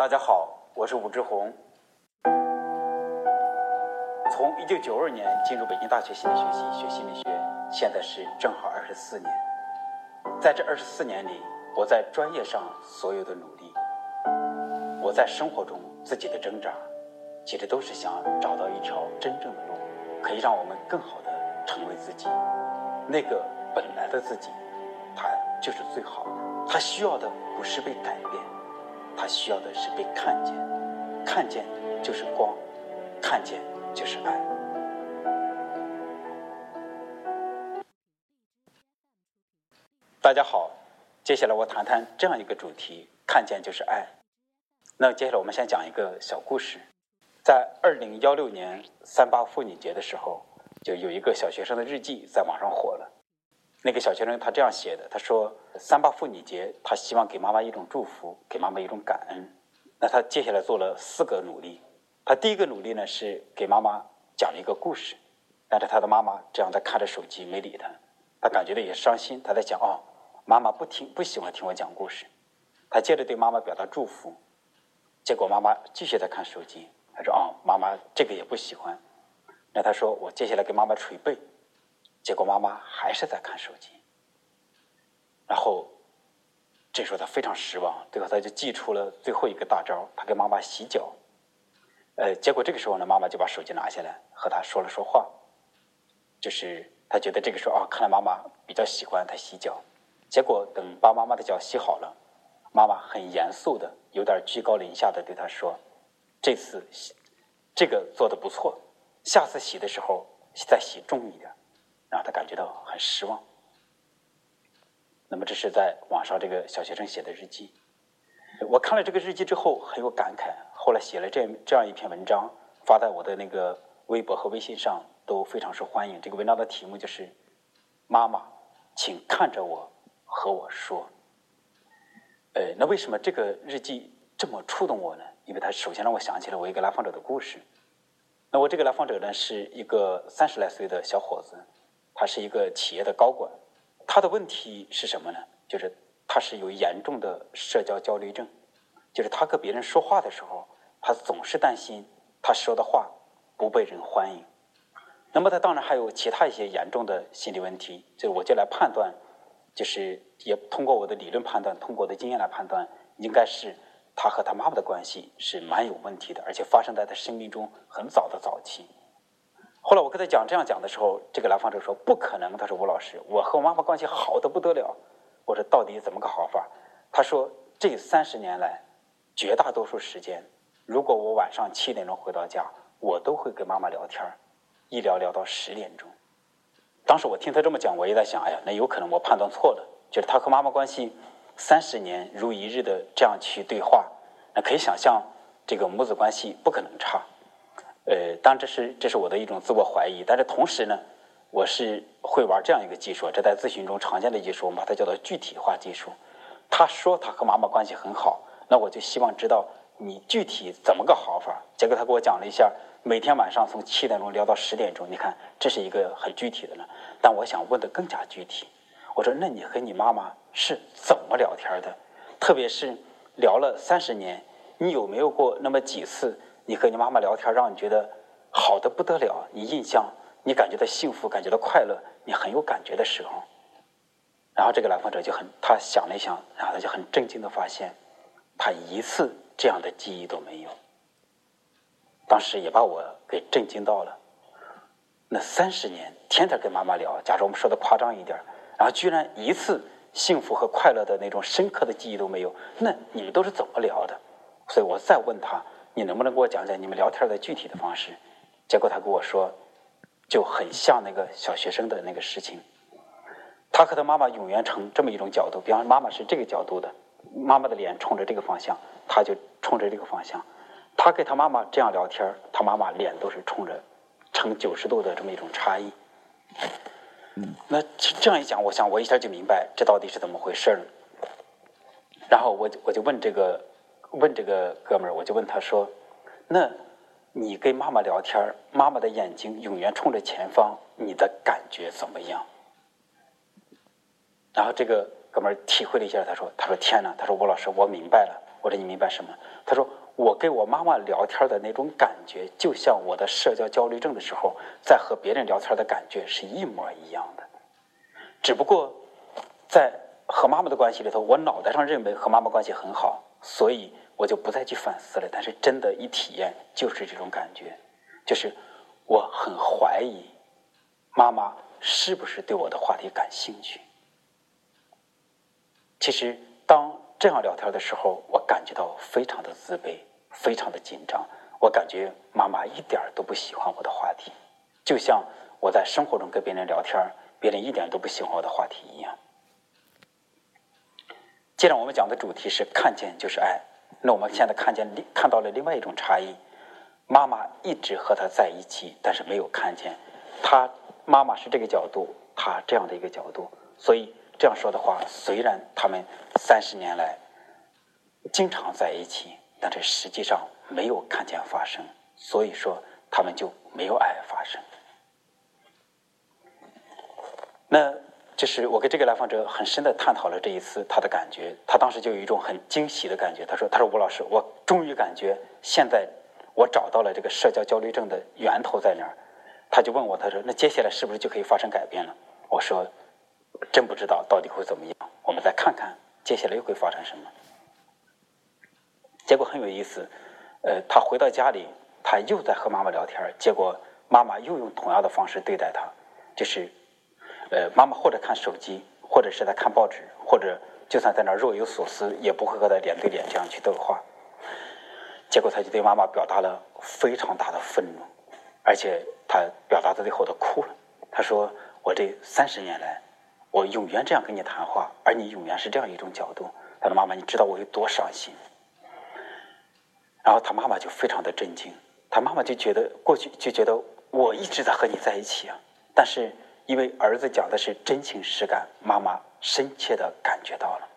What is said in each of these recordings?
大家好，我是武志红。从一九九二年进入北京大学心理学系学心理学，现在是正好二十四年。在这二十四年里，我在专业上所有的努力，我在生活中自己的挣扎，其实都是想找到一条真正的路，可以让我们更好的成为自己，那个本来的自己，他就是最好的。他需要的不是被改变，他需要的是被看见，看见就是光，看见就是爱。大家好，接下来我谈谈这样一个主题：看见就是爱。那接下来我们先讲一个小故事。在二零幺六年三八妇女节的时候，就有一个小学生的日记在网上火了。那个小学生他这样写的：“他说三八妇女节，他希望给妈妈一种祝福，给妈妈一种感恩。那他接下来做了四个努力。他第一个努力呢是给妈妈讲了一个故事，但是他的妈妈这样在看着手机没理他，他感觉到也伤心。他在讲：哦，妈妈不听不喜欢听我讲故事。他接着对妈妈表达祝福，结果妈妈继续在看手机。他说：哦，妈妈这个也不喜欢。那他说：我接下来给妈妈捶背。”结果妈妈还是在看手机，然后这时候他非常失望，最后他就祭出了最后一个大招，他给妈妈洗脚。呃，结果这个时候呢，妈妈就把手机拿下来和他说了说话，就是他觉得这个时候啊，看来妈妈比较喜欢他洗脚。结果等把妈妈的脚洗好了，妈妈很严肃的、有点居高临下的对他说：“这次洗这个做的不错，下次洗的时候再洗重一点。”让他感觉到很失望。那么这是在网上这个小学生写的日记。我看了这个日记之后很有感慨，后来写了这这样一篇文章，发在我的那个微博和微信上都非常受欢迎。这个文章的题目就是“妈妈，请看着我和我说”。呃，那为什么这个日记这么触动我呢？因为它首先让我想起了我一个来访者的故事。那我这个来访者呢是一个三十来岁的小伙子。他是一个企业的高管，他的问题是什么呢？就是他是有严重的社交焦虑症，就是他跟别人说话的时候，他总是担心他说的话不被人欢迎。那么他当然还有其他一些严重的心理问题，就我就来判断，就是也通过我的理论判断，通过我的经验来判断，应该是他和他妈妈的关系是蛮有问题的，而且发生在他生命中很早的早期。后来我跟他讲这样讲的时候，这个来访者说不可能。他说吴老师，我和我妈妈关系好的不得了。我说到底怎么个好法？他说这三十年来，绝大多数时间，如果我晚上七点钟回到家，我都会跟妈妈聊天一聊聊到十点钟。当时我听他这么讲，我也在想，哎呀，那有可能我判断错了，就是他和妈妈关系三十年如一日的这样去对话，那可以想象这个母子关系不可能差。呃，当然这是这是我的一种自我怀疑，但是同时呢，我是会玩这样一个技术，这在咨询中常见的技术，我们把它叫做具体化技术。他说他和妈妈关系很好，那我就希望知道你具体怎么个好法。结果他给我讲了一下，每天晚上从七点钟聊到十点钟，你看这是一个很具体的呢。但我想问的更加具体，我说那你和你妈妈是怎么聊天的？特别是聊了三十年，你有没有过那么几次？你和你妈妈聊天，让你觉得好的不得了，你印象，你感觉到幸福，感觉到快乐，你很有感觉的时候，然后这个来访者就很，他想了一想，然后他就很震惊的发现，他一次这样的记忆都没有。当时也把我给震惊到了。那三十年天天跟妈妈聊，假如我们说的夸张一点，然后居然一次幸福和快乐的那种深刻的记忆都没有，那你们都是怎么聊的？所以我再问他。你能不能给我讲讲你们聊天的具体的方式？结果他跟我说，就很像那个小学生的那个事情。他和他妈妈永远呈这么一种角度，比方妈妈是这个角度的，妈妈的脸冲着这个方向，他就冲着这个方向。他跟他妈妈这样聊天，他妈妈脸都是冲着呈九十度的这么一种差异。嗯，那这样一讲，我想我一下就明白这到底是怎么回事了。然后我我就问这个。问这个哥们儿，我就问他说：“那你跟妈妈聊天，妈妈的眼睛永远冲着前方，你的感觉怎么样？”然后这个哥们儿体会了一下，他说：“他说天哪，他说吴老师，我明白了。我说你明白什么？他说我跟我妈妈聊天的那种感觉，就像我的社交焦虑症的时候在和别人聊天的感觉是一模一样的。只不过在和妈妈的关系里头，我脑袋上认为和妈妈关系很好，所以我就不再去反思了。但是真的，一体验就是这种感觉，就是我很怀疑妈妈是不是对我的话题感兴趣。其实，当这样聊天的时候，我感觉到非常的自卑，非常的紧张。我感觉妈妈一点都不喜欢我的话题，就像我在生活中跟别人聊天，别人一点都不喜欢我的话题。既然我们讲的主题是看见就是爱，那我们现在看见看到了另外一种差异：妈妈一直和他在一起，但是没有看见他妈妈是这个角度，他这样的一个角度，所以。这样说的话，虽然他们三十年来经常在一起，但是实际上没有看见发生，所以说他们就没有爱发生。那就是我跟这个来访者很深的探讨了这一次他的感觉，他当时就有一种很惊喜的感觉。他说：“他说吴老师，我终于感觉现在我找到了这个社交焦虑症的源头在哪儿。”他就问我：“他说那接下来是不是就可以发生改变了？”我说。真不知道到底会怎么样，我们再看看接下来又会发生什么。结果很有意思，呃，他回到家里，他又在和妈妈聊天结果妈妈又用同样的方式对待他，就是，呃，妈妈或者看手机，或者是在看报纸，或者就算在那若有所思，也不会和他脸对脸这样去对话。结果他就对妈妈表达了非常大的愤怒，而且他表达到最后他哭了。他说：“我这三十年来。”我永远这样跟你谈话，而你永远是这样一种角度。他说：“妈妈，你知道我有多伤心。”然后他妈妈就非常的震惊，他妈妈就觉得过去就觉得我一直在和你在一起啊，但是因为儿子讲的是真情实感，妈妈深切的感觉到了，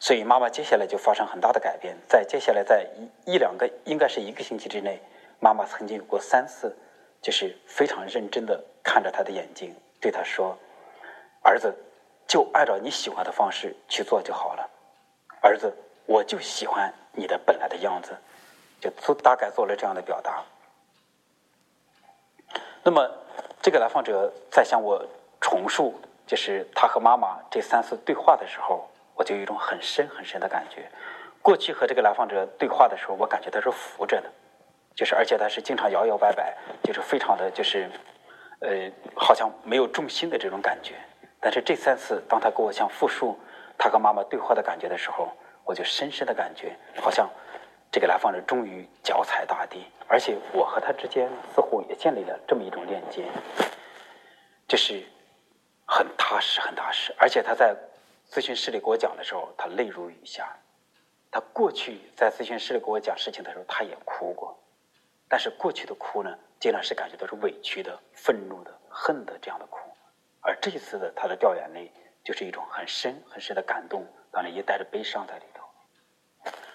所以妈妈接下来就发生很大的改变。在接下来在一一两个应该是一个星期之内，妈妈曾经有过三次，就是非常认真的看着他的眼睛，对他说。儿子，就按照你喜欢的方式去做就好了。儿子，我就喜欢你的本来的样子，就做大概做了这样的表达。那么，这个来访者在向我重述，就是他和妈妈这三次对话的时候，我就有一种很深很深的感觉。过去和这个来访者对话的时候，我感觉他是扶着的，就是而且他是经常摇摇摆摆，就是非常的就是，呃，好像没有重心的这种感觉。但是这三次，当他跟我像复述他和妈妈对话的感觉的时候，我就深深的感觉，好像这个来访者终于脚踩大地，而且我和他之间似乎也建立了这么一种链接，就是很踏实，很踏实。而且他在咨询室里给我讲的时候，他泪如雨下。他过去在咨询室里给我讲事情的时候，他也哭过，但是过去的哭呢，经常是感觉到是委屈的、愤怒的、恨的这样的哭。而这一次的他的掉眼泪，就是一种很深很深的感动，当然也带着悲伤在里头。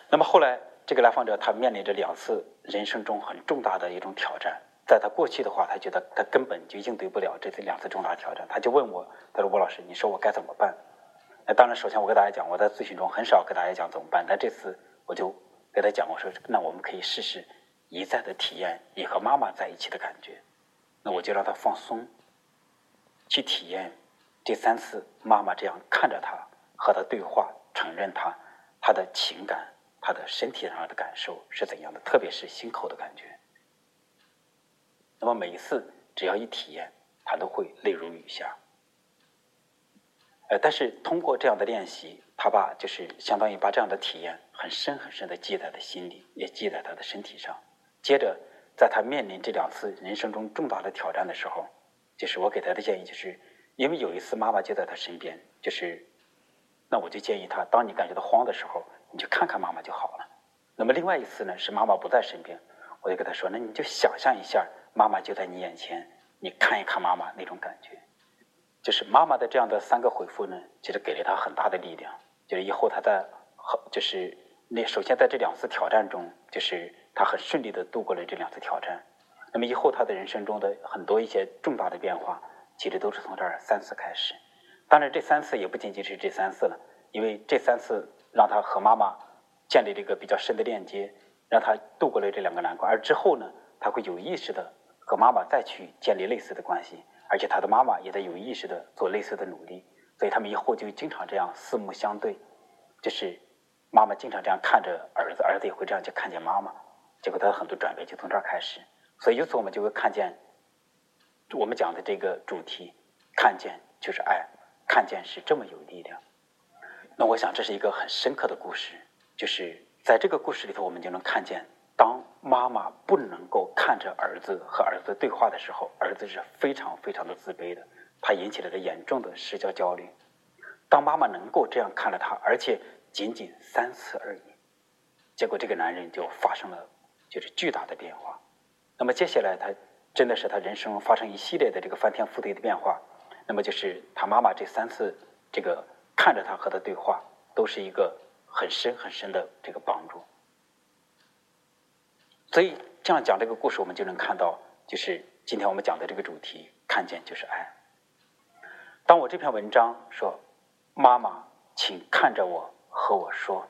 那么后来，这个来访者他面临着两次人生中很重大的一种挑战，在他过去的话，他觉得他根本就应对不了这次两次重大挑战，他就问我，他说：“吴老师，你说我该怎么办？”那当然，首先我跟大家讲，我在咨询中很少跟大家讲怎么办，但这次我就给他讲，我说：“那我们可以试试一再的体验你和妈妈在一起的感觉。”那我就让他放松。去体验第三次妈妈这样看着他和他对话，承认他他的情感，他的身体上的感受是怎样的，特别是心口的感觉。那么每一次只要一体验，他都会泪如雨下。呃，但是通过这样的练习，他把就是相当于把这样的体验很深很深的记在了心里，也记在他的身体上。接着，在他面临这两次人生中重大的挑战的时候。就是我给他的建议，就是因为有一次妈妈就在他身边，就是那我就建议他，当你感觉到慌的时候，你就看看妈妈就好了。那么另外一次呢，是妈妈不在身边，我就跟他说，那你就想象一下，妈妈就在你眼前，你看一看妈妈那种感觉。就是妈妈的这样的三个回复呢，其实给了他很大的力量。就是以后他在，就是那首先在这两次挑战中，就是他很顺利的度过了这两次挑战。那么以后他的人生中的很多一些重大的变化，其实都是从这儿三次开始。当然，这三次也不仅仅是这三次了，因为这三次让他和妈妈建立了一个比较深的链接，让他度过了这两个难关。而之后呢，他会有意识的和妈妈再去建立类似的关系，而且他的妈妈也在有意识的做类似的努力，所以他们以后就经常这样四目相对，就是妈妈经常这样看着儿子，儿子也会这样去看见妈妈，结果他的很多转变就从这儿开始。所以由此我们就会看见，我们讲的这个主题，看见就是爱，看见是这么有力量。那我想这是一个很深刻的故事，就是在这个故事里头，我们就能看见，当妈妈不能够看着儿子和儿子对话的时候，儿子是非常非常的自卑的，他引起了这严重的社交焦虑。当妈妈能够这样看着他，而且仅仅三次而已，结果这个男人就发生了就是巨大的变化。那么接下来他真的是他人生发生一系列的这个翻天覆地的变化。那么就是他妈妈这三次这个。看着他和他对话，都是一个很深很深的这个帮助。所以这样讲这个故事，我们就能看到，就是今天我们讲的这个主题，看见就是爱。当我这篇文章说“妈妈，请看着我和我说”，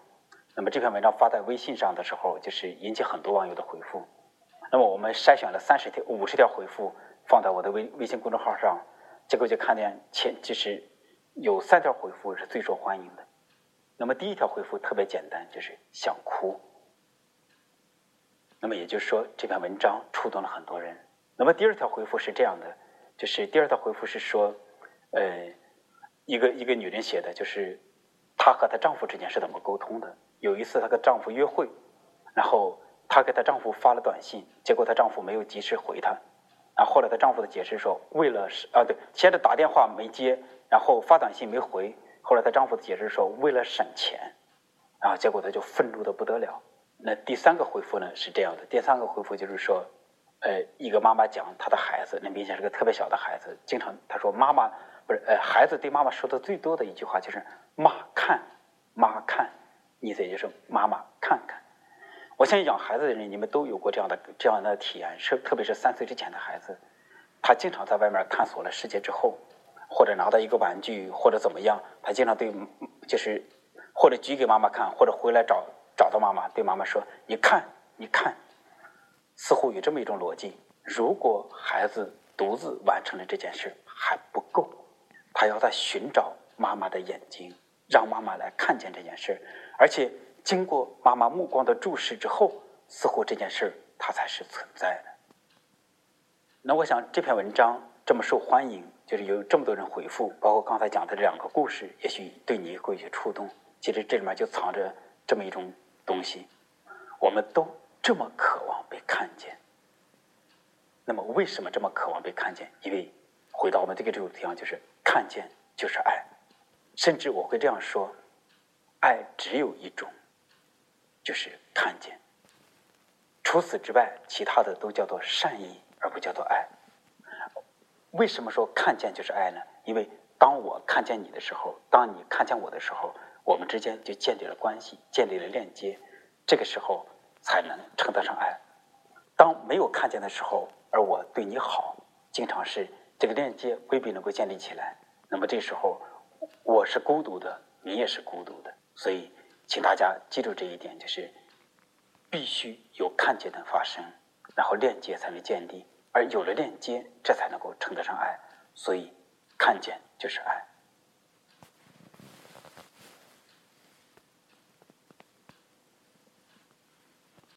那么这篇文章发在微信上的时候，就是引起很多网友的回复。那么我们筛选了三十条、五十条回复，放在我的微微信公众号上，结果就看见前就是。有三条回复是最受欢迎的。那么第一条回复特别简单，就是想哭。那么也就是说，这篇文章触动了很多人。那么第二条回复是这样的，就是第二条回复是说，呃，一个一个女人写的，就是她和她丈夫之间是怎么沟通的。有一次她跟丈夫约会，然后她给她丈夫发了短信，结果她丈夫没有及时回她。然后来她丈夫的解释说，为了是啊对，先是打电话没接。然后发短信没回，后来她丈夫解释说为了省钱，然后结果她就愤怒的不得了。那第三个回复呢是这样的，第三个回复就是说，呃，一个妈妈讲她的孩子，那明显是个特别小的孩子，经常她说妈妈不是，呃，孩子对妈妈说的最多的一句话就是妈看，妈看，意思也就是妈妈看看。我相信养孩子的人，你们都有过这样的这样的体验，是特别是三岁之前的孩子，他经常在外面探索了世界之后。或者拿到一个玩具，或者怎么样，他经常对，就是或者举给妈妈看，或者回来找找到妈妈，对妈妈说：“你看，你看。”似乎有这么一种逻辑：如果孩子独自完成了这件事还不够，他要在寻找妈妈的眼睛，让妈妈来看见这件事，而且经过妈妈目光的注视之后，似乎这件事它才是存在的。那我想这篇文章这么受欢迎。就是有这么多人回复，包括刚才讲的这两个故事，也许对你会有些触动。其实这里面就藏着这么一种东西，我们都这么渴望被看见。那么为什么这么渴望被看见？因为回到我们这个主题上，就是看见就是爱，甚至我会这样说：爱只有一种，就是看见。除此之外，其他的都叫做善意，而不叫做爱。为什么说看见就是爱呢？因为当我看见你的时候，当你看见我的时候，我们之间就建立了关系，建立了链接，这个时候才能称得上爱。当没有看见的时候，而我对你好，经常是这个链接未必能够建立起来。那么这时候我是孤独的，你也是孤独的。所以，请大家记住这一点，就是必须有看见的发生，然后链接才能建立。而有了链接，这才能够称得上爱。所以，看见就是爱。